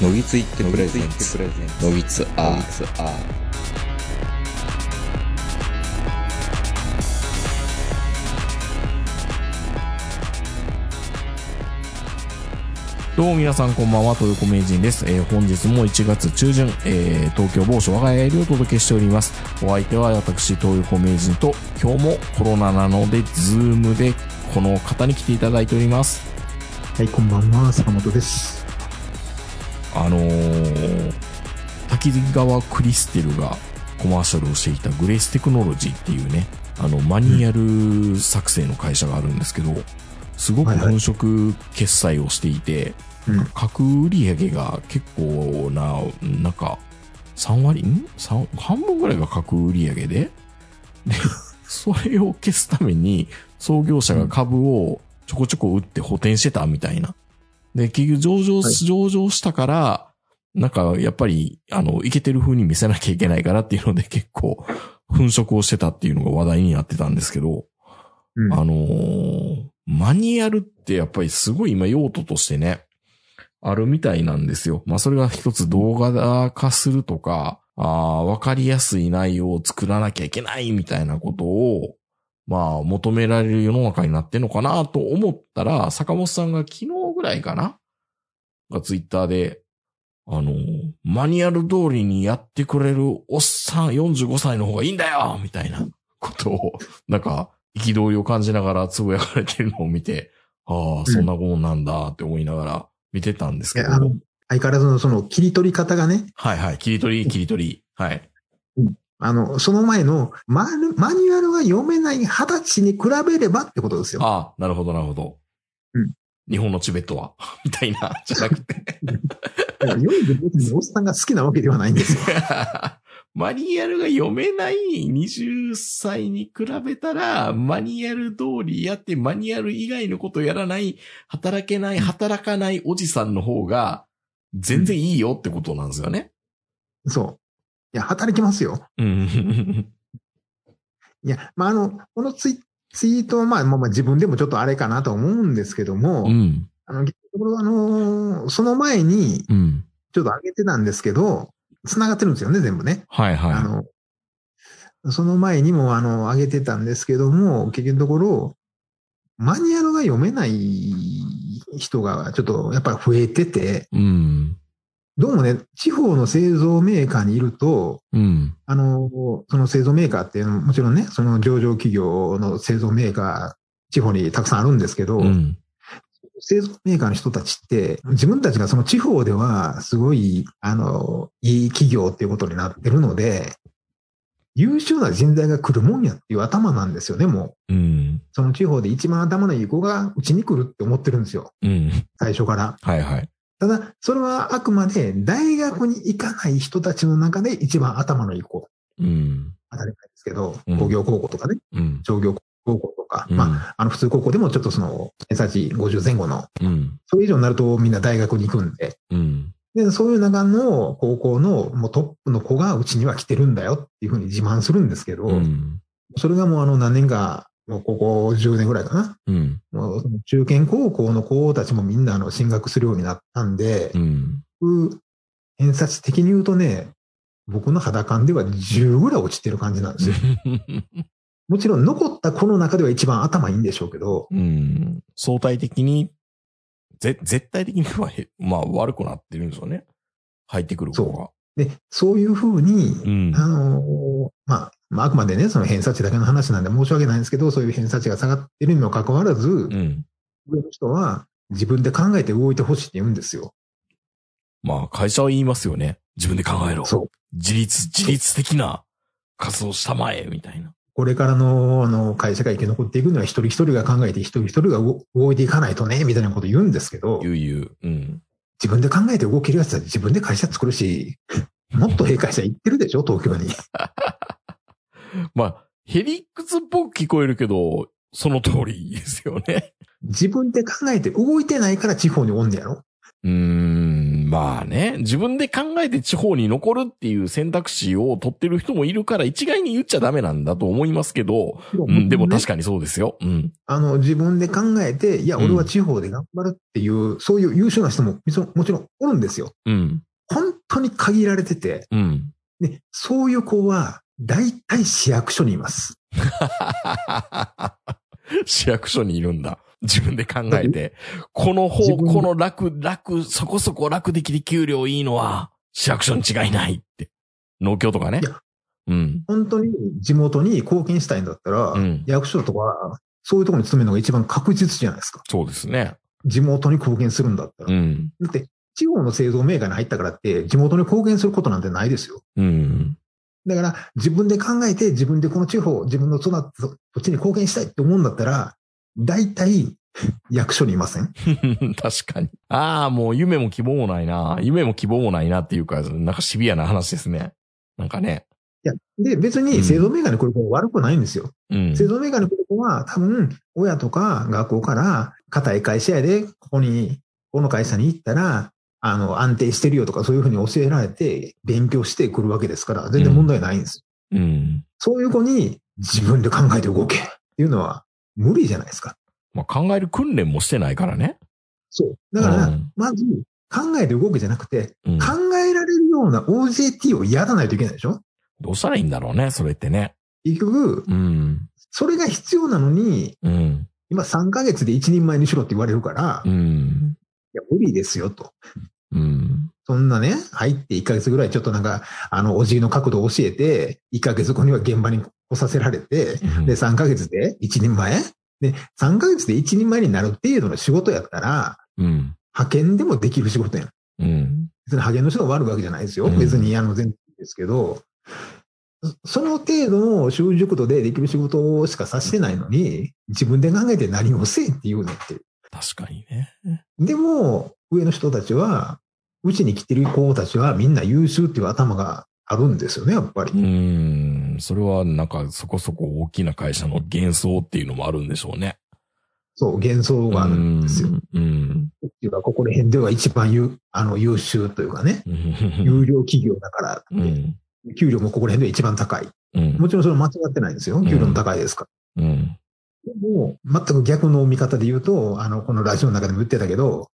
のぎついってプレゼンツのぎつアーどうも皆さんこんばんは、豊子名人です。えー本日も1月中旬、えー東京某所我が家よりお届けしております。お相手は私、東横名人と、今日もコロナなので、ズームでこの方に来ていただいております。はい、こんばんは、坂本です。あのー、滝川クリステルがコマーシャルをしていたグレーステクノロジーっていうね、あの、マニュアル作成の会社があるんですけど、すごくはいはい本職決済をしていて、うん。各売上が結構な、なんか、3割、ん？三半分ぐらいが各売上で、で、それを消すために、創業者が株をちょこちょこ売って補填してたみたいな。で、結局上場、はい上場したから、なんか、やっぱり、あの、いけてる風に見せなきゃいけないからっていうので結構、粉飾をしてたっていうのが話題になってたんですけど、うんあのーマニュアルってやっぱりすごい今用途としてね、あるみたいなんですよ。まあそれが一つ動画化するとか、ああ、わかりやすい内容を作らなきゃいけないみたいなことを、まあ求められる世の中になってんのかなと思ったら、坂本さんが昨日ぐらいかな？がツイッターで、あの、マニュアル通りにやってくれるおっさん45歳の方がいいんだよみたいなことを、なんか、憤りを感じながらつぶやかれてるのを見て、ああ、そんなもんなんだって思いながら見てたんですけど。いやあの相変わらずのその切り取り方がね、はいはい。切り取り、切り取り。はい。あの、その前のマニマニュアルが読めない二十歳に比べればってことですよ。ああ、なるほど、なるほど。うん日本のチベットは？みたいな、じゃなくて。読んで別におっさんが好きなわけではないんですよ。マニュアルが読めない20歳に比べたら、マニュアル通りやって、マニュアル以外のことやらない、働けない、働かないおじさんの方が、全然いいよってことなんですよね。そう。いや、働きますよ。うん。いや、まあ、あの、このツイツイートは、まあ、まあ、まあ自分でもちょっとあれかなと思うんですけども、うん。あの、結局あの、その前に、うん。ちょっと上げてたんですけど、繋がってるんですよね、全部ね。はいはい。あの、その前にも、あの、上げてたんですけども、結局のところ、マニュアルが読めない人がちょっとやっぱり増えてて、うん。どうもね、地方の製造メーカーにいると、うん。あの、その製造メーカーっていうのはもちろんね、その上場企業の製造メーカー、地方にたくさんあるんですけど、うん。製造メーカーの人たちって、自分たちがその地方ではすごい、あの、いい企業っていうことになってるので、優秀な人材が来るもんやっていう頭なんですよね、もう。うん。その地方で一番頭のいい子がうちに来るって思ってるんですよ、うん。最初から。はいはい。ただ、それはあくまで大学に行かない人たちの中で一番頭のいい子。うん。当たり前ですけどうん、工業高校とかね、うん。商業高校とか、うんまあ、あの普通高校でもちょっとその、偏差値50前後の、うん。それ以上になるとみんな大学に行くんで、うん。で、そういう中の高校のもうトップの子がうちには来てるんだよっていうふうに自慢するんですけど、うん。それがもうあの何年か、もうここ10年ぐらいかな。うん。もう中堅高校の子たちもみんなあの進学するようになったんでう、ん。僕偏差値的に言うとね、僕の肌感では10ぐらい落ちてる感じなんですよ。もちろん残った子の中では一番頭いいんでしょうけど、うん。相対的に、ぜ、絶対的にはへ、まあ悪くなってるんですよね。入ってくる子が。で、そういうふうに、うん。あのーまあ、まあ、あくまでね、その偏差値だけの話なんで申し訳ないんですけど、そういう偏差値が下がってるにもかかわらず、うん。上の人は自分で考えて動いてほしいって言うんですよ。まあ会社は言いますよね。自分で考えろ。そう。自立、自立的な活動したまえ、みたいな。これからの、あの、会社が生き残っていくには一人一人が考えて一人一人が動動いていかないとね、みたいなこと言うんですけど、ゆうゆう。うん。自分で考えて動けるやつは自分で会社作るし、もっとええ会社行ってるでしょ、東京に。まあ、ヘリクツっぽく聞こえるけど、その通りですよね。自分で考えて動いてないから地方におんねやろ？うーん。まあね、自分で考えて地方に残るっていう選択肢を取ってる人もいるから一概に言っちゃダメなんだと思いますけど、うん、でも確かにそうですよ。うん。あの、自分で考えて、いや、うん俺は地方で頑張るっていう、そういう優秀な人ももちろんおるんですよ。うん。本当に限られてて、うん。で、そういう子は、大体市役所にいます。市役所にいるんだ。自分で考えて。この方、この楽、楽、そこそこ楽できて給料いいのは、市役所に違いないって。農協とかね。うん。本当に地元に貢献したいんだったら、うん役所とか、そういうところに勤めるのが一番確実じゃないですか。そうですね。地元に貢献するんだったら。うん。だって、地方の製造メーカーに入ったからって、地元に貢献することなんてないですよ。うん。だから、自分で考えて、自分でこの地方、自分の育った土地に貢献したいって思うんだったら、大体、役所にいません？確かに。ああ、もう夢も希望もないな。夢も希望もないなっていうか、なんかシビアな話ですね。なんかね。いや、で、別に製造メーカーに来る子は悪くないんですよ。うん。製造メーカーに来る子は、多分、親とか学校から、固い会社やで、ここに、この会社に行ったら、あの、安定してるよとか、そういうふうに教えられて、勉強してくるわけですから、全然問題ないんですよ。うん。そういう子に、自分で考えて動けっていうのは、無理じゃないですか。まあ、考える訓練もしてないからね。そう。だから、うんまず、考えて動けじゃなくて、うん。考えられるような OJT をやらないといけないでしょどうしたらいいんだろうね、それってね。結局、うん。それが必要なのに、うん。今3ヶ月で一人前にしろって言われるから、いうん。や、無理ですよと。うん。そんなね、入って1ヶ月ぐらいちょっとなんか、あの、お辞儀の角度を教えて、1ヶ月後には現場に来させられて、で、3ヶ月で一人前？で、3ヶ月で一人前になる程度の仕事やったら、うん。派遣でもできる仕事やん。うん。別に派遣の人が悪いわけじゃないですよ。うん別に、あの、全然ですけど、その程度の習熟度でできる仕事しかさしてないのに、自分で考えて何をせえって言うねんって。確かにね。でも、上の人たちは、うちに来てる子たちはみんな優秀っていう頭があるんですよね、やっぱり。うん。それはなんかそこそこ大きな会社の幻想っていうのもあるんでしょうね。そう、幻想があるんですよ。うん。うちはここら辺では一番優あの優秀というかね、うん。有料企業だからうん。給料もここら辺で一番高い。うん。もちろんそれは間違ってないんですよ。給料も高いですから。うん。でも、全く逆の見方で言うと、あの、このラジオの中でも言ってたけど、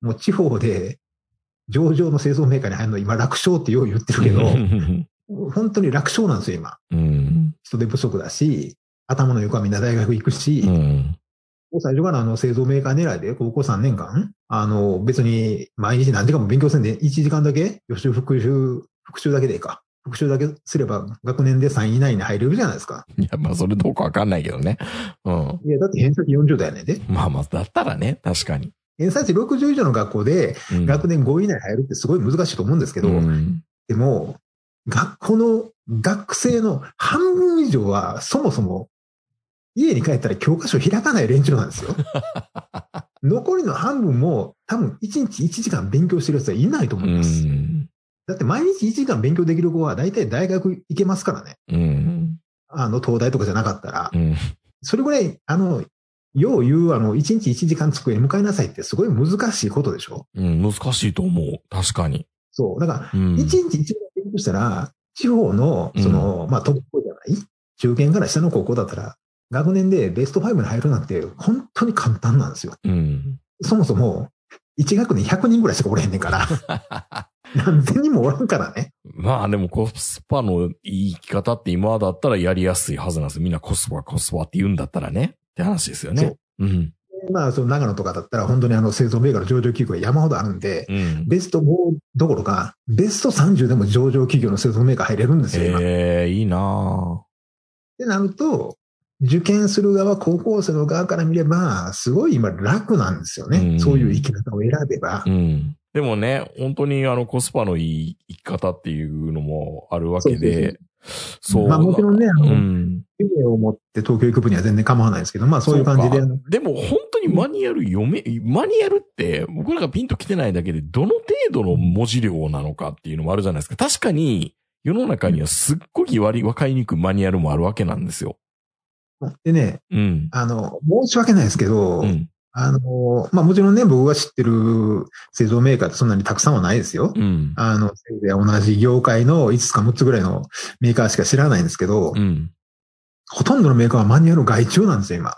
もう地方で上場の製造メーカーに入るの今楽勝ってよう言ってるけど、本当に楽勝なんですよ、今。うん。人手不足だし、頭の横はみんな大学行くし、うん。最初からあの製造メーカー狙いで高校3年間、あの別に毎日何時間も勉強せんで1時間だけ予習復習、復習だけでいいか。復習だけすれば学年で3位以内に入れるじゃないですか。いや、まあそれどうかわかんないけどね。うん。いや、だって偏差値40代やねんで。まあまあ、だったらね、確かに。偏差値60以上の学校でうん学年5位以内に入るってすごい難しいと思うんですけど、うん。でも、学校の学生の半分以上はそもそも家に帰ったら教科書開かない連中なんですよ。残りの半分も多分1日1時間勉強してる奴はいないと思ういます。ん。だって毎日1時間勉強できる子は大体大学行けますからね。うん。あの、東大とかじゃなかったら。うん。それぐらい、あの、よう言う、あの、1日1時間机に向かいなさいってすごい難しいことでしょ？うん。難しいと思う。確かに。そう。だから、うん。1日1時間勉強したら、地方の、その、まあ、トップ校じゃない？中堅から下の高校だったら、学年でベスト5に入るなんて、本当に簡単なんですよ。うん。そもそも、1学年100人ぐらいしかおれへんねんから。何千人もおらんからね。まあでもコスパのいい生き方って今だったらやりやすいはずなんですみんなコスパコスパって言うんだったらね。って話ですよねそう。うん。まあ、その長野とかだったら、本当にあの製造メーカーの上場企業が山ほどあるんで、うん。ベスト5どころか、ベスト30でも上場企業の製造メーカー入れるんですよ、ええいいなてなると、受験する側、高校生の側から見れば、すごい今楽なんですよね。うんそういう生き方を選べば。ぁうん。でもね、本当にあのコスパのいい生き方っていうのもあるわけで、そう。まあもちろんね、あうの、ん。夢を持って東京行く分には全然構わないですけど、まあそういう感じで。でも本当にマニュアル読め、マニュアルって僕らがピンと来てないだけでどの程度の文字量なのかっていうのもあるじゃないですか。確かに世の中にはすっごい割り、わかりにくいマニュアルもあるわけなんですよ。でね、うん。あの、申し訳ないですけど、うん。あの、まあ、もちろんね、僕が知ってる製造メーカーってそんなにたくさんはないですよ。うん。あの、同じ業界の5つか6つぐらいのメーカーしか知らないんですけど、うん。ほとんどのメーカーはマニュアル外注なんですよ、今。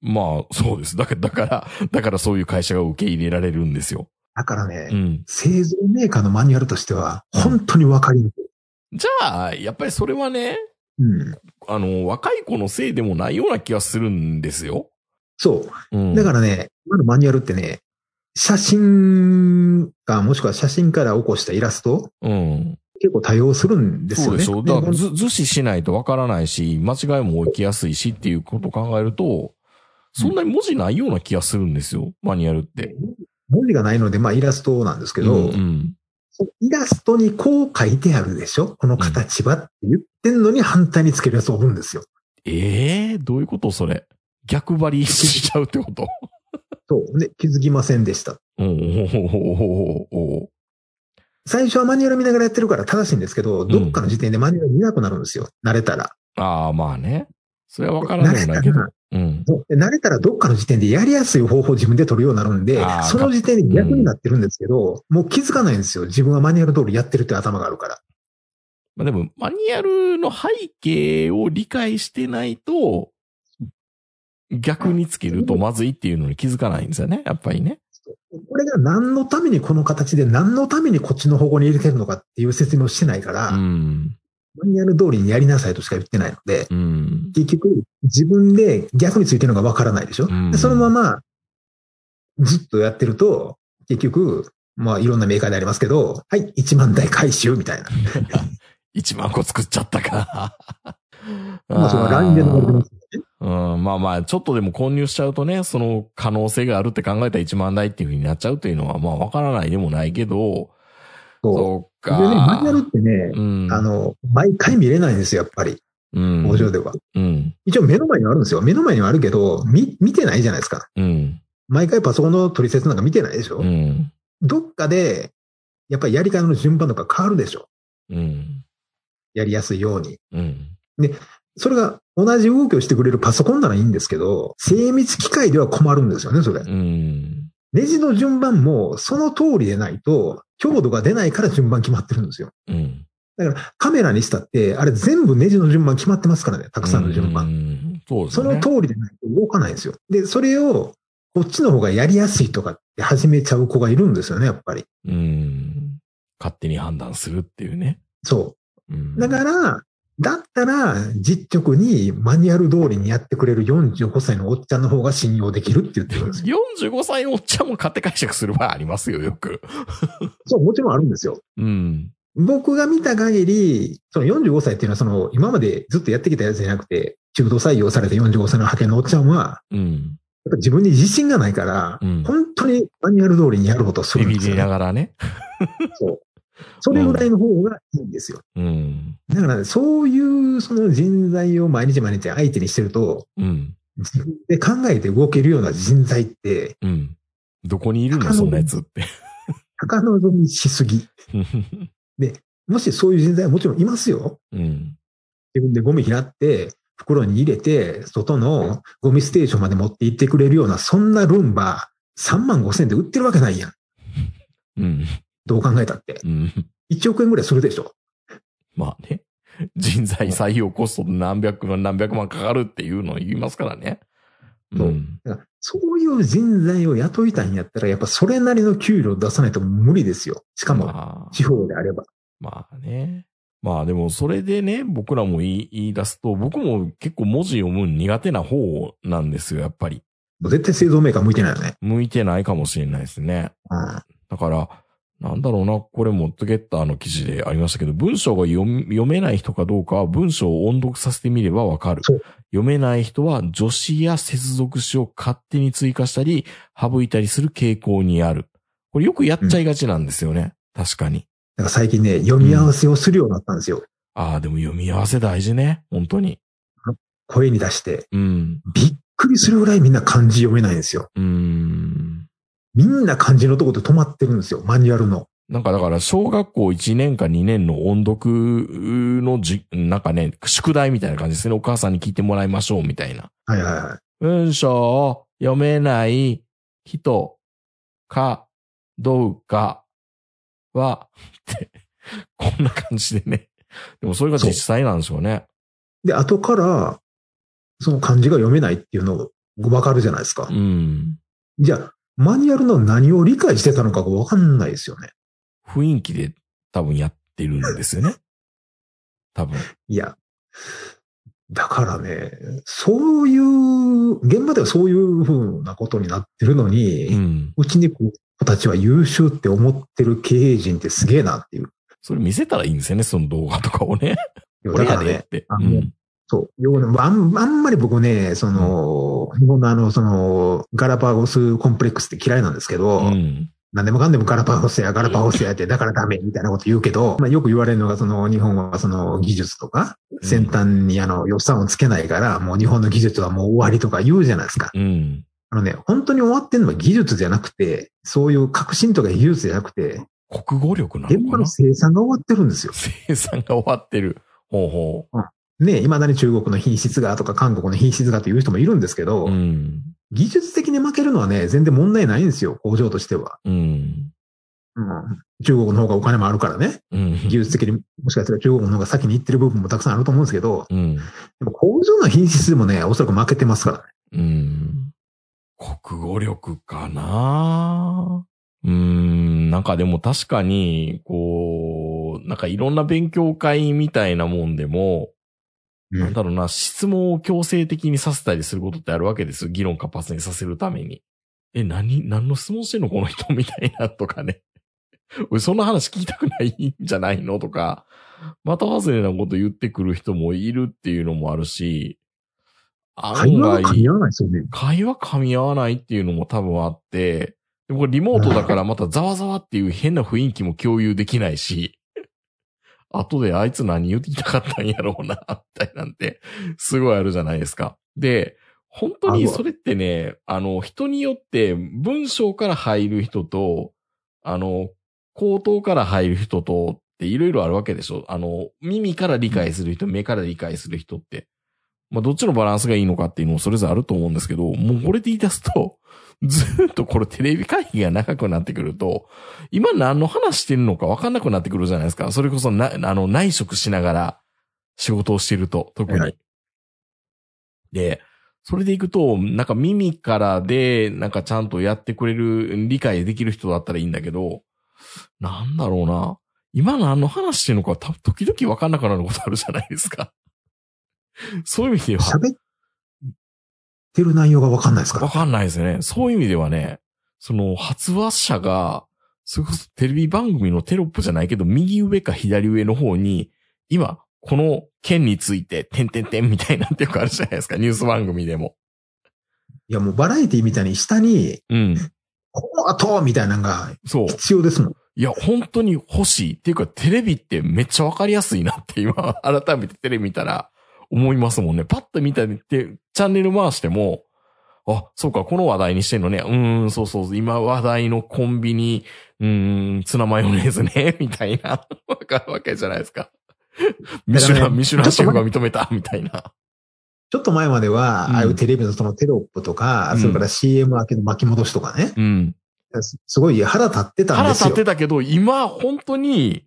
まあ、そうです。だから、だから、だからそういう会社が受け入れられるんですよ。だからね、うん。製造メーカーのマニュアルとしては、うん本当にわかりにくい。じゃあ、やっぱりそれはね、うん。あの、若い子のせいでもないような気がするんですよ。そう。うん。だからね、今のマニュアルってね、写真か、もしくは写真から起こしたイラスト、うん。結構多用するんですよね。そうでしょだから図示しないとわからないし、間違いも起きやすいしっていうことを考えると、そんなに文字ないような気がするんですよ、マニュアルって。文字がないので、まあイラストなんですけど、うんうんイラストにこう書いてあるでしょこの形はって言ってんのに反対につけるやつおるんですよ。ええどういうことそれ？逆張りしちゃうってこと？そう。で、気づきませんでした。最初はマニュアル見ながらやってるから正しいんですけど、んどっかの時点でマニュアル見なくなるんですよ。慣れたら。ああ、まあね。それはわからないけど慣れたら。うん。慣れたらどっかの時点でやりやすい方法を自分で取るようになるんでその時点で逆になってるんですけど、もう気づかないんですよ。自分はマニュアル通りやってるって頭があるから。まあでも、マニュアルの背景を理解してないと、逆につけるとまずいっていうのに気づかないんですよね。やっぱりね。これが何のためにこの形で何のためにこっちの方向に入れてるのかっていう説明をしてないから、うん。マニュアル通りにやりなさいとしか言ってないので、うん。結局自分で逆についてるのがわからないでしょ、うんでそのままずっとやってると、結局、まあいろんなメーカーでありますけど、はい、1万台回収みたいな。1万個作っちゃったか。まあその LINE で流れてます。うん、まあまあ、ちょっとでも混入しちゃうとね、その可能性があるって考えたら1万台っていう風になっちゃうというのは、まあわからないでもないけど、そそうか。う。でね、マニュアルってね、うん。あの、毎回見れないんですよ、やっぱり。うん、工場では。うん。一応目の前にはあるんですよ。目の前にはあるけど、見、見てないじゃないですか。うん。毎回パソコンの取説なんか見てないでしょ、うん。どっかで、やっぱりやり方の順番とか変わるでしょうん。やりやすいように。うん。それが同じ動きをしてくれるパソコンならいいんですけど、精密機械では困るんですよね、それ。うん。ネジの順番もその通りでないと、強度が出ないから順番決まってるんですよ。うん。だからカメラにしたって、あれ全部ネジの順番決まってますからね、たくさんの順う番。ん。そうですそね。の通りでないと動かないんですよ。で、それを、こっちの方がやりやすいとかって始めちゃう子がいるんですよね、やっぱり。うん。勝手に判断するっていうね。そうう。ん。だから、だったら、実直にマニュアル通りにやってくれる45歳のおっちゃんの方が信用できるって言ってるんですよ。45歳のおっちゃんも勝手解釈する場合ありますよ、よく。そう、もちろんあるんですよ。うん。僕が見た限り、その45歳っていうのはその今までずっとやってきたやつじゃなくて、中途採用された45歳の派遣のおっちゃんは、うん。やっぱ自分に自信がないから、うん本当にマニュアル通りにやろうとするんですよ、ビビりながらね。そう。それぐらいの方がいいんですよ。うん。だからね、そういうその人材を毎日毎日相手にしてると、うん。自分で考えて動けるような人材って、うん。どこにいるの？そんなやつって。高望みしすぎ。もしそういう人材はもちろんいますよ。うん。自分でゴミ拾って、袋に入れて、外のゴミステーションまで持って行ってくれるような、そんなルンバ、3万5千で売ってるわけないやん。うん。どう考えたって。うん。1億円ぐらいするでしょ。まあね。人材採用コスト何百万何百万かかるっていうのを言いますからね。そううん。だからそういう人材を雇いたいんやったら、やっぱそれなりの給料出さないと無理ですよ。しかも、まあ地方であれば。まあね。まあでもそれでね、僕らも言い出すと、僕も結構文字読むの苦手な方なんですよ、やっぱり。絶対製造メーカー向いてないよね。向いてないかもしれないですね。うん。だから、なんだろうな、これもトゲッターの記事でありましたけど、文章が読めない人かどうかは文章を音読させてみればわかる。読めない人は助詞や接続詞を勝手に追加したり、省いたりする傾向にある。これよくやっちゃいがちなんですよね。確かに。だから最近ね、読み合わせをするようになったんですよ。ああ、でも読み合わせ大事ね。本当に。声に出して。うん。びっくりするぐらいみんな漢字読めないんですよ。うーん。みんな漢字のとこで止まってるんですよ。マニュアルの。なんかだから、小学校1年か2年の音読のじ、なんかね、宿題みたいな感じですね。お母さんに聞いてもらいましょうみたいな。はいはいはい。文章を読めない人かどうかは、って、こんな感じでね。でもそれが実際なんでしょうね。で、後から、その漢字が読めないっていうのがわかるじゃないですかう。ん。じゃあ、マニュアルの何を理解してたのかがわかんないですよね。雰囲気で多分やってるんですよね。多分。いや、だからね、そういう、現場ではそういう風なことになってるのに、う。うんちに子たちは優秀って思ってる経営陣ってすげえなっていう。それ見せたらいいんですよね、その動画とかをね。だ俺からね、やでって。うん。そう。あんあんまり僕ね、その、日本のあの、その、ガラパゴスコンプレックスって嫌いなんですけど、うん。何でもかんでもガラパゴスやガラパゴスやって、だからダメみたいなこと言うけど、まあよく言われるのが、その日本はその技術とか、先端にあの予算をつけないから、もう日本の技術はもう終わりとか言うじゃないですか。うん。あのね、本当に終わってるのは技術じゃなくて、そういう革新とか技術じゃなくて、国語力な現場ののかな生産が終わってるんですよ。生産が終わってる。ほうほね、未だに中国の品質がとか韓国の品質がという人もいるんですけど、う。うん。技術的に負けるのはね、全然問題ないんですよ、工場としては。うん。うん、中国の方がお金もあるからね。うん。技術的にもしかしたら中国の方が先に行ってる部分もたくさんあると思うんですけど、うん。でも工場の品質でもね、おそらく負けてますからね。うん。国語力かなうん。なんかでも確かに、こう、なんかいろんな勉強会みたいなもんでも、なんだろうな、質問を強制的にさせたりすることってあるわけですよ。議論活発にさせるために。え、何、何の質問してんのこの人？みたいなとかね。俺 そんな話聞きたくないんじゃないの？とか、また外れなこと言ってくる人もいるっていうのもあるし、会話が噛み合わないですよね。会話噛み合わないっていうのも多分あって、でもこれリモートだからまたざわざわっていう変な雰囲気も共有できないし、後であいつ何言ってきたかったんやろうな、みたいなんて、すごいあるじゃないですか。で、本当にそれってね、あの、人によって文章から入る人と、あの、口頭から入る人とっていろいろあるわけでしょあの、耳から理解する人、目から理解する人って。まあ、どっちのバランスがいいのかっていうのもそれぞれあると思うんですけど、もうこれで言い出すと、ずーっとこれテレビ会議が長くなってくると、今何の話してるのか分かんなくなってくるじゃないですか。それこそな、あの、内職しながら仕事をしてると、特に。はいで、それでいくと、なんか耳からで、なんかちゃんとやってくれる、理解できる人だったらいいんだけど、なんだろうな。今何の話してるのか、た時々分かんなくなることあるじゃないですか。そういう意味では。喋ってる内容がわかんないですから。わかんないですよね。そういう意味ではね、その発話者が、それこそテレビ番組のテロップじゃないけど、右上か左上の方に、今、この件について、てんてんてんみたいなってよくあるじゃないですか、ニュース番組でも。いやもうバラエティみたいに下に、うん。この後みたいなのがそう。必要ですもん。いや、本当に欲しい。っていうか、テレビってめっちゃわかりやすいなって今、改めてテレビ見たら思いますもんね。パッと見たって、チャンネル回しても、あ、そうか、この話題にしてんのね。うーん、そうそう、今話題のコンビニ、うーん、ツナマヨネーズね、みたいな、わかるわけじゃないですか。ミシュラン、ミシュランシェフが認めた、みたいな。ちょっと前までは、うんああいうテレビのそのテロップとか、うんそれから CM 明けの巻き戻しとかね、うん。すすごい腹立ってたん腹立ですよ。ってたけど、今、本当に、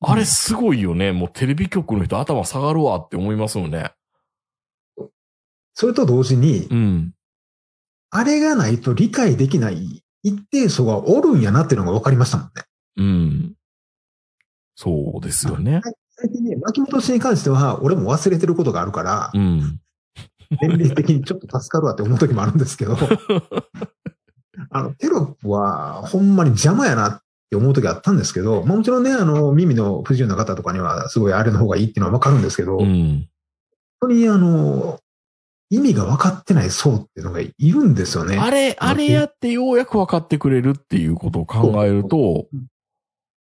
あれすごいよね。もうテレビ局の人頭下がるわって思いますよね。それと同時に、うん。あれがないと理解できない一定層がおるんやなっていうのが分かりましたもんね。うん。そうですよね。最近ね、巻き戻しに関しては、俺も忘れてることがあるからう、ん。年齢的にちょっと助かるわって思う時もあるんですけど、あの、テロップはほんまに邪魔やなって思う時あったんですけど、まあもちろんね、あの、耳の不自由な方とかにはすごいあれの方がいいっていうのはわかるんですけど、う本ん。当にあの、意味が分かってない層っていうのがいるんですよね。あれ、あれやってようやく分かってくれるっていうことを考えると、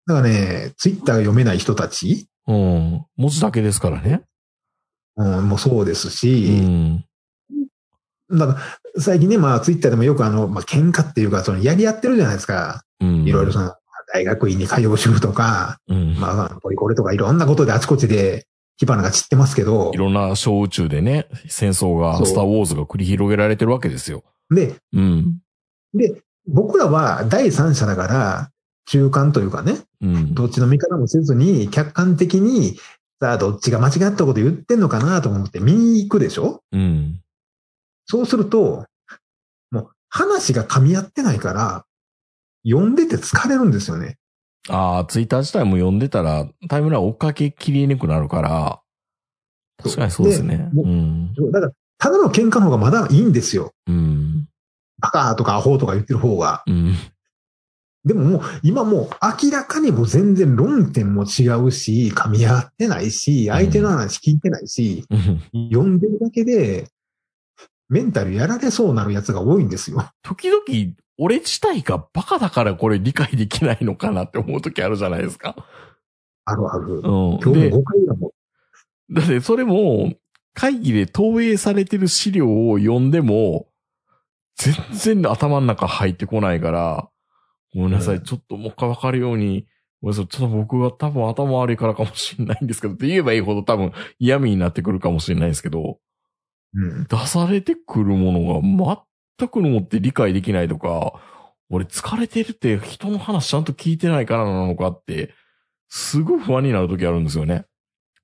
だからね、ツイッターが読めない人たち、うん。文字だけですからね。うん、もそうですうし、ん。だから最近ね、まあツイッターでもよくあの、まあ喧嘩っていうか、そのやり合ってるじゃないですか。うん。いろいろその、大学院に通う主婦とか、うん。まあ、ポリコレとかいろんなことであちこちで火花が散ってますけどい、ろんな小宇宙でね、戦争が、スターウォーズが繰り広げられてるわけですよ。で、うん。で、僕らは第三者だから、中間というかね、うん。どっちの味方もせずに、客観的に、さあ、どっちが間違ったこと言ってんのかなと思って見に行くでしょ？うん。そうすると、もう話が噛み合ってないから、読んでて疲れるんですよね。ああ、ツイッター自体も読んでたら、タイムライン追っかけきりにくくなるから、確かにそうですね。でうん。だから、ただの喧嘩の方がまだいいんですよ。うん。バカとかアホとか言ってる方が。うん。でももう、今もう明らかにもう全然論点も違うし、噛み合ってないし、相手の話聞いてないし、うん読んでるだけで、メンタルやられそうなるやつが多いんですよ。時々、俺自体がバカだからこれ理解できないのかなって思う時あるじゃないですか。あるある。うん。今日もで、5回だもん。だってそれも、会議で投影されてる資料を読んでも、全然頭の中入ってこないから、ごめんなさい、うんちょっともう一回わかるように、ごめんなさい、ちょっと僕が多分頭悪いからかもしれないんですけど、って言えばいいほど多分嫌味になってくるかもしれないですけど、うん。出されてくるものが全くのもって理解できないとか、俺疲れてるって人の話ちゃんと聞いてないからなのかって、すごい不安になる時あるんですよね。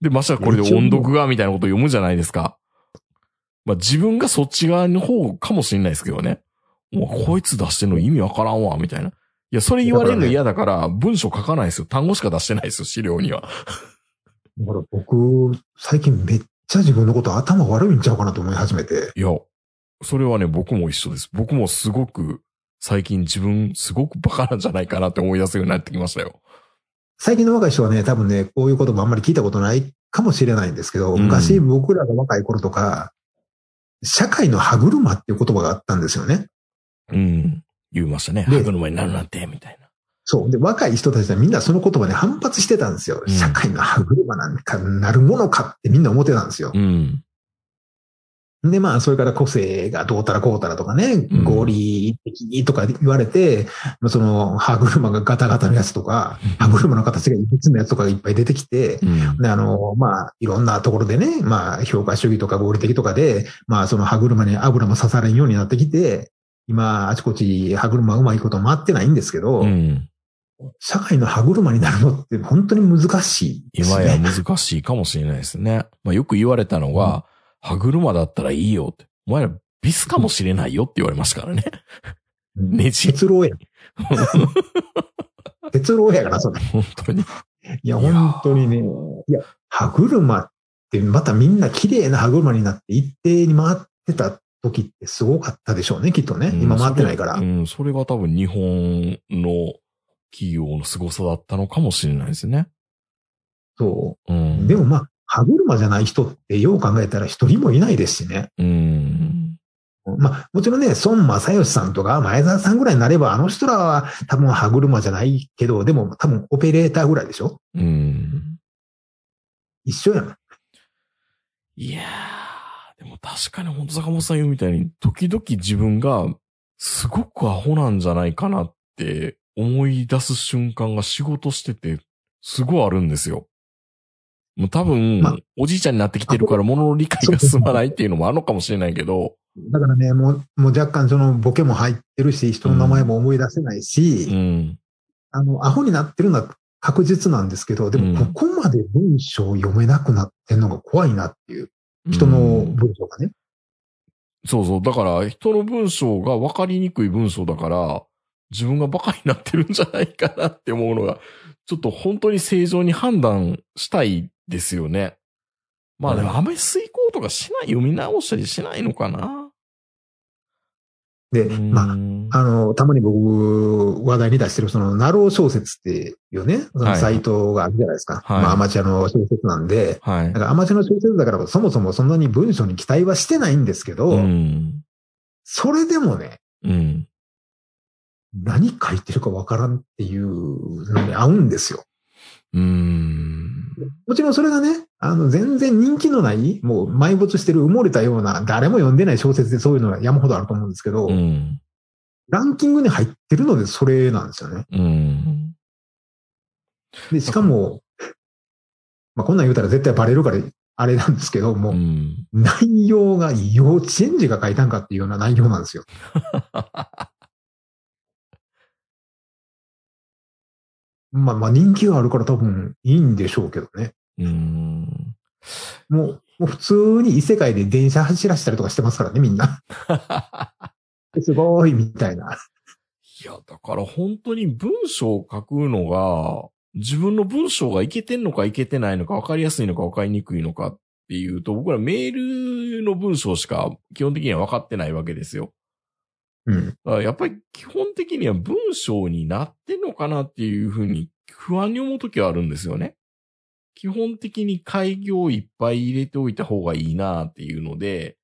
で、ましてやこれで音読がみたいなこと読むじゃないですか。まあ自分がそっち側の方かもしれないですけどね。もうこいつ出してんの意味わからんわ、みたいな。いや、それ言われるの嫌だから、文章書かないですよ。単語しか出してないですよ、資料には。だから僕、最近めっちゃ自分のこと頭悪いんちゃうかなと思い始めて。いや、それはね、僕も一緒です。僕もすごく、最近自分すごくバカなんじゃないかなって思い出すようになってきましたよ。最近の若い人はね、多分ね、こういう言葉あんまり聞いたことないかもしれないんですけど、うん昔僕らが若い頃とか、社会の歯車っていう言葉があったんですよね。うん。言いましたね。でハグの前になるなんて、みたいな。そう。で、若い人たちはみんなその言葉で反発してたんですよ。うん社会の歯車なんかなるものかってみんな思ってたんですよう。ん。で、まあ、それから個性がどうたらこうたらとかね、ん合理的とか言われて、まあその歯車がガタガタのやつとか、歯車の形がいびつなやつとかがいっぱい出てきて、うん。で、あの、まあ、いろんなところでね、まあ、評価主義とか合理的とかで、まあ、その歯車に油も刺されんようになってきて、今、あちこち歯車うまいこと回ってないんですけど、うん。社会の歯車になるのって本当に難しいです今やね。難しいかもしれないですね。まあよく言われたのが、歯車だったらいいよって。お前らビスかもしれないよって言われましたからね。うんネジ鉄郎や。鉄郎やから、それ。本当に。いや、本当にね、いや、歯車ってまたみんな綺麗な歯車になって一定に回ってた時ってすごかったでしょうね、きっとね。今回ってないから。うん、それが多分日本の企業の凄さだったのかもしれないですね。そうう。ん。でもまあ、歯車じゃない人ってよう考えたら一人もいないですしね。うん。まあ、もちろんね、孫正義さんとか前澤さんぐらいになれば、あの人らは多分歯車じゃないけど、でも多分オペレーターぐらいでしょ？うん。一緒やん。いやー、でも確かに本当坂本さん言うみたいに、時々自分がすごくアホなんじゃないかなって思い出す瞬間が仕事してて、すごいあるんですよ。もう多分、まあおじいちゃんになってきてるから物の理解が進まないっていうのもあるのかもしれないけど、だからね、もう、もう若干そのボケも入ってるし、人の名前も思い出せないし、うん。あの、アホになってるのは確実なんですけど、でうんもここまで文章を読めなくなってんのが怖いなっていう、人の文章がね。そうそう。だから、人の文章が分かりにくい文章だから、自分がバカになってるんじゃないかなって思うのが、ちょっと本当に正常に判断したいですよね。まあでも、あんまり遂行とかしない、読み直したりしないのかな？で、うんまあ、あの、たまに僕、話題に出してる、その、ナロー小説っていうね、そのサイトがあるじゃないですか。はいまあ、アマチュアの小説なんで、はいアマチュアの小説だから、そもそもそんなに文章に期待はしてないんですけど、うん。それでもね、うん。何書いてるかわからんっていうのに合うんですよ。うん。もちろんそれがね、あの、全然人気のない、もう埋没してる埋もれたような、誰も読んでない小説でそういうのは山ほどあると思うんですけど、うん。ランキングに入ってるのでそれなんですよね。うん。で、しかも、まあ、こんなん言うたら絶対バレるから、あれなんですけど、もう、うん。内容が幼稚園児が書いたんかっていうような内容なんですよ。まあまあ人気があるから多分いいんでしょうけどね。うん。もう、もう普通に異世界で電車走らせたりとかしてますからね、みんな。すごい、みたいな。いや、だから本当に文章を書くのが、自分の文章がいけてんのかいけてないのか分かりやすいのか分かりにくいのかっていうと、僕らメールの文章しか基本的には分かってないわけですよ。うん。やっぱり基本的には文章になってんのかなっていうふうに不安に思うときはあるんですよね。基本的に開業いっぱい入れておいた方がいいなっていうので、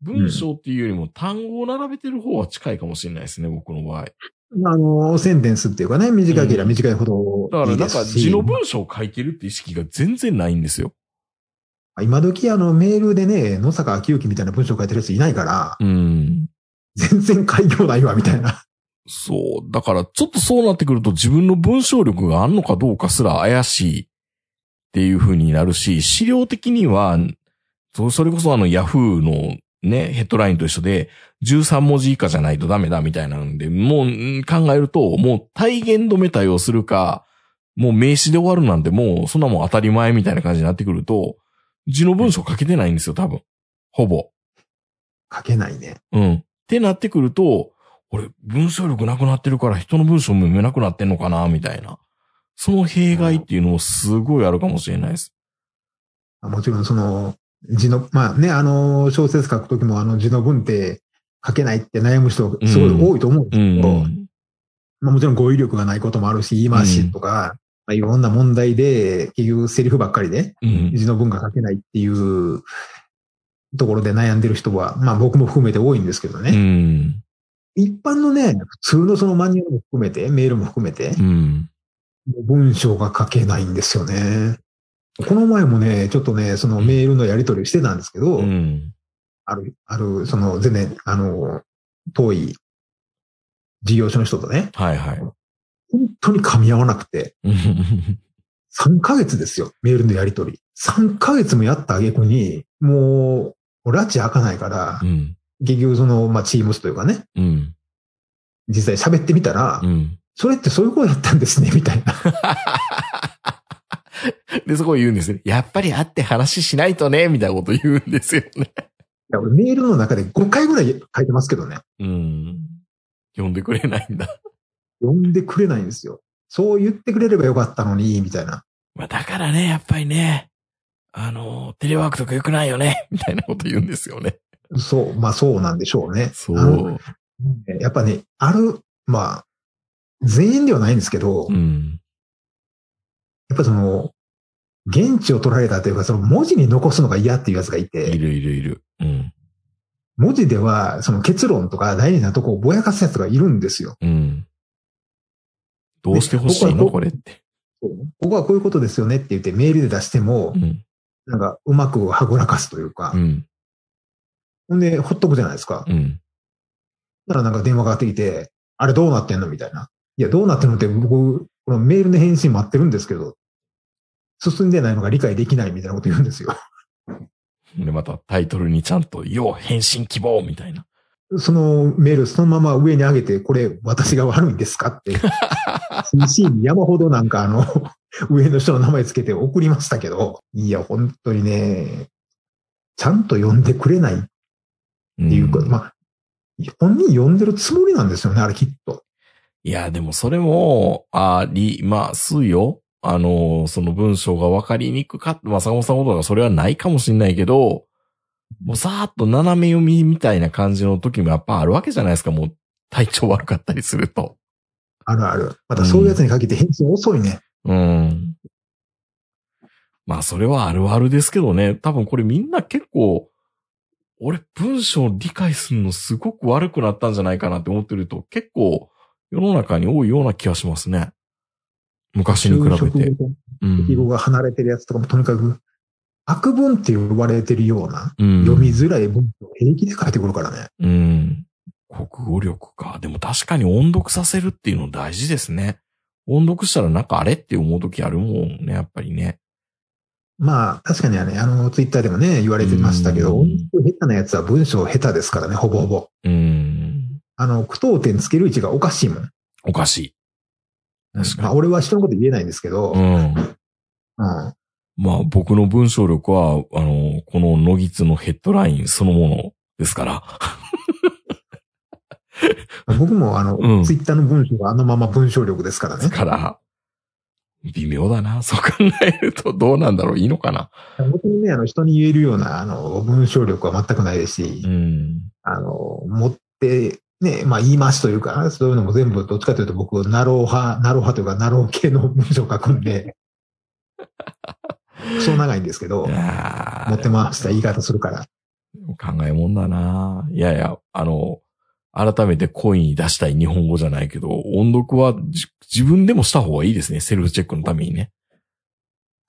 文章っていうよりも単語を並べてる方は近いかもしれないですね、僕の場合。あの、センテンスっていうかね、短ければ短いほどいいだからなんか。字の文章を書いてるって意識が全然ないんですよ。今時あのメールでね、野坂昭之みたいな文章書いてるやついないから、うん。全然開業ないわ、みたいな。そう。だからちょっとそうなってくると自分の文章力があんのかどうかすら怪しいっていう風になるし、資料的には、そそれこそあのヤフーのね、ヘッドラインと一緒で、13文字以下じゃないとダメだみたいなんで、もううん考えると、もう体言止め対応するか、もう名詞で終わるなんてもうそんなもん当たり前みたいな感じになってくると、字の文章書けてないんですよ、多分。ほぼ。書けないね。うん。ってなってくると、俺、文章力なくなってるから人の文章も読めなくなってんのかな、みたいな。その弊害っていうのもすごいあるかもしれないです。もちろんその、字の、まあね、あの、小説書くときもあの字の文って書けないって悩む人すごい多いと思うんでうすけど、ん。まあもちろん語彙力がないこともあるし、言い回しとか、まあ、いろんな問題で、結局セリフばっかりでうん。字の文が書けないっていうところで悩んでる人は、まあ僕も含めて多いんですけどうね。ん。一般のね、普通のそのマニュアルも含めて、メールも含めてう、ん。文章が書けないんですよね。この前もね、ちょっとね、そのメールのやり取りをしてたんですけど、うん。ある、ある、その全然、あの、遠い事業所の人とね、はいはい。本当に噛み合わなくて、うん3ヶ月ですよ、メールのやり取り。3ヶ月もやった挙句に、もう、拉致開かないからう、ん。結局その、まあ、チームスというかね、うん。実際喋ってみたら、うん。それってそういうことやったんですね、みたいな。で、そこを言うんですよ。やっぱり会って話しないとね、みたいなこと言うんですよね。いや俺メールの中で5回ぐらい書いてますけどね。うん。読んでくれないんだ。読んでくれないんですよ。そう言ってくれればよかったのに、みたいな。まあだからね、やっぱりね、あの、テレワークとか良くないよね、みたいなこと言うんですよね。そう、まあそうなんでしょうね。そう。やっぱね、ある、まあ、全員ではないんですけど、やうん。っぱその、現地を取られたというか、その文字に残すのが嫌っていうやつがいいて、るいるいる。うん。文字ではその結論とか大事なとこをぼやかすやつがいるんですよ。うん。どうしてほしいの？これって。ここはこういうことですよねって言ってメールで出してもう、ん。なんかうまくはぐらかすというかう、ん。ほんで、ほっとくじゃないですか。うん。だからなんか電話がかかってきて、あれどうなってんの？みたいな。いや、どうなってんのって僕、このメールの返信待ってるんですけど、進んでないのが理解できないみたいなこと言うんですよ。で、またタイトルにちゃんと、よう、返信希望みたいな。そのメールそのまま上に上げて、これ私が悪いんですかって、CC に山ほどなんかあの、上の人の名前つけて送りましたけど、いや、本当にね、ちゃんと読んでくれないっていうか、んまあ、本人読んでるつもりなんですよね、あれきっと。いや、でもそれも、ありますよ。あの、その文章が分かりにくかった。まあ、坂本さんのことがそれはないかもしれないけど、もうさーっと斜め読みみたいな感じの時もやっぱあるわけじゃないですか。もう体調悪かったりすると。あるある。またそういうやつにかけて返信遅いね。うん。まあ、それはあるあるですけどね。多分これみんな結構、俺文章理解するのすごく悪くなったんじゃないかなって思ってると結構世の中に多いような気がしますね。昔に比べて。うん記号が離れてるやつとかもとにかく、悪文って呼ばれてるような、うん読みづらい文章を平気で書いてくるからね。うん。国語力か。でも確かに音読させるっていうの大事ですね。音読したらなんかあれって思う時あるもんね、やっぱりね。まあ、確かにはね、あの、ツイッターでもね、言われてましたけど、うん音読下手なやつは文章下手ですからね、ほぼほぼ。うん。あの、句読点つける位置がおかしいもん。おかしい。確まあ、か俺は人のこと言えないんですけど、に。うん。うん。まあ僕の文章力は、あの、このノギツのヘッドラインそのものですから。僕もあの、うんツイッターの文章があのまま文章力ですからね。から、微妙だな。そう考えるとどうなんだろういいのかな僕にね、あの、人に言えるような、あの、文章力は全くないですし、うん。あの、持って、ね、まあ言い回しというか、そういうのも全部どっちかというと僕、なろう派、なろう派というか、なろう系の文章を書くんで、クソ長いんですけど持って回した言い方するから。考えもんだないやいや、あの、改めて声に出したい日本語じゃないけど、音読はじ自分でもした方がいいですね。セルフチェックのためにね。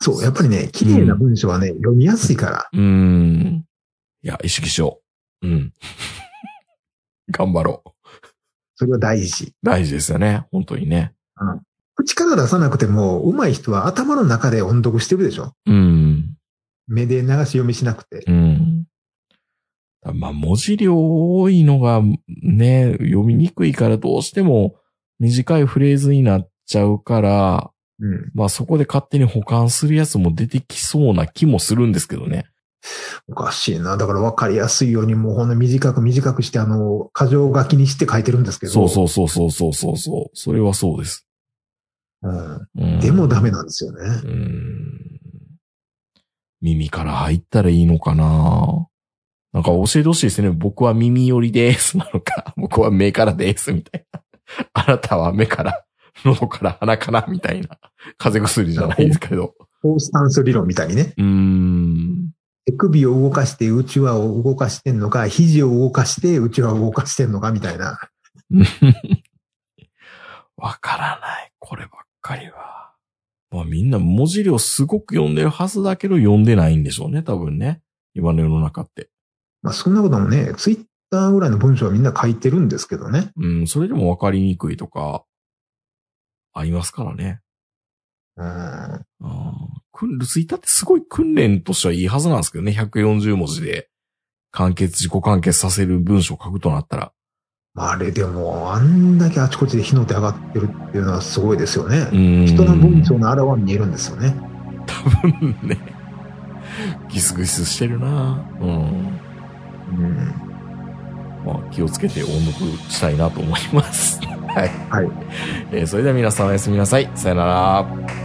そう、やっぱりね、綺麗な文章はね、読みやすいから。うーん。いや、意識しよう。うん。頑張ろう。それは大事。大事ですよね。本当にね。口から出さなくても、上手い人は頭の中で音読してるでしょ？うん。目で流し読みしなくて。うん。まあ、文字量多いのがね、読みにくいからどうしても短いフレーズになっちゃうから、うん。まあそこで勝手に保管するやつも出てきそうな気もするんですけどね。おかしいな。だから分かりやすいようにもうほんの短く短くして、あの、箇条書きにして書いてるんですけど。そうそうそうそうそうそう。それはそうです。うん。うん、でもダメなんですよね。うん。耳から入ったらいいのかななんか教えてほしいですね。僕は耳寄りです。なのか、僕は目からです。みたいな。あなたは目から、喉から鼻からみたいな。風邪薬じゃないですけど。フォースタンス理論みたいにね。うーん。手首を動かして内輪を動かしてんのか、肘を動かして内輪を動かしてんのかみたいな。わからない。こればっかりは。まあみんな文字量すごく読んでるはずだけど読んでないんでしょうね、多分ね。今の世の中って。まあそんなこともね、ツイッターぐらいの文章はみんな書いてるんですけどね。うん、それでもわかりにくいとか、ありますからね。うん。ツイッターってすごい訓練としてはいいはずなんですけどね。140文字で完結、自己完結させる文章を書くとなったら。まああれでも、あんだけあちこちで火の手上がってるっていうのはすごいですよね。うん。人の文章のあらは見えるんですよね。多分ね。ギスギスしてるなうん。うん。まあ、気をつけて音読したいなと思います。はい。はい。えーそれでは皆さんおやすみなさい。さよなら。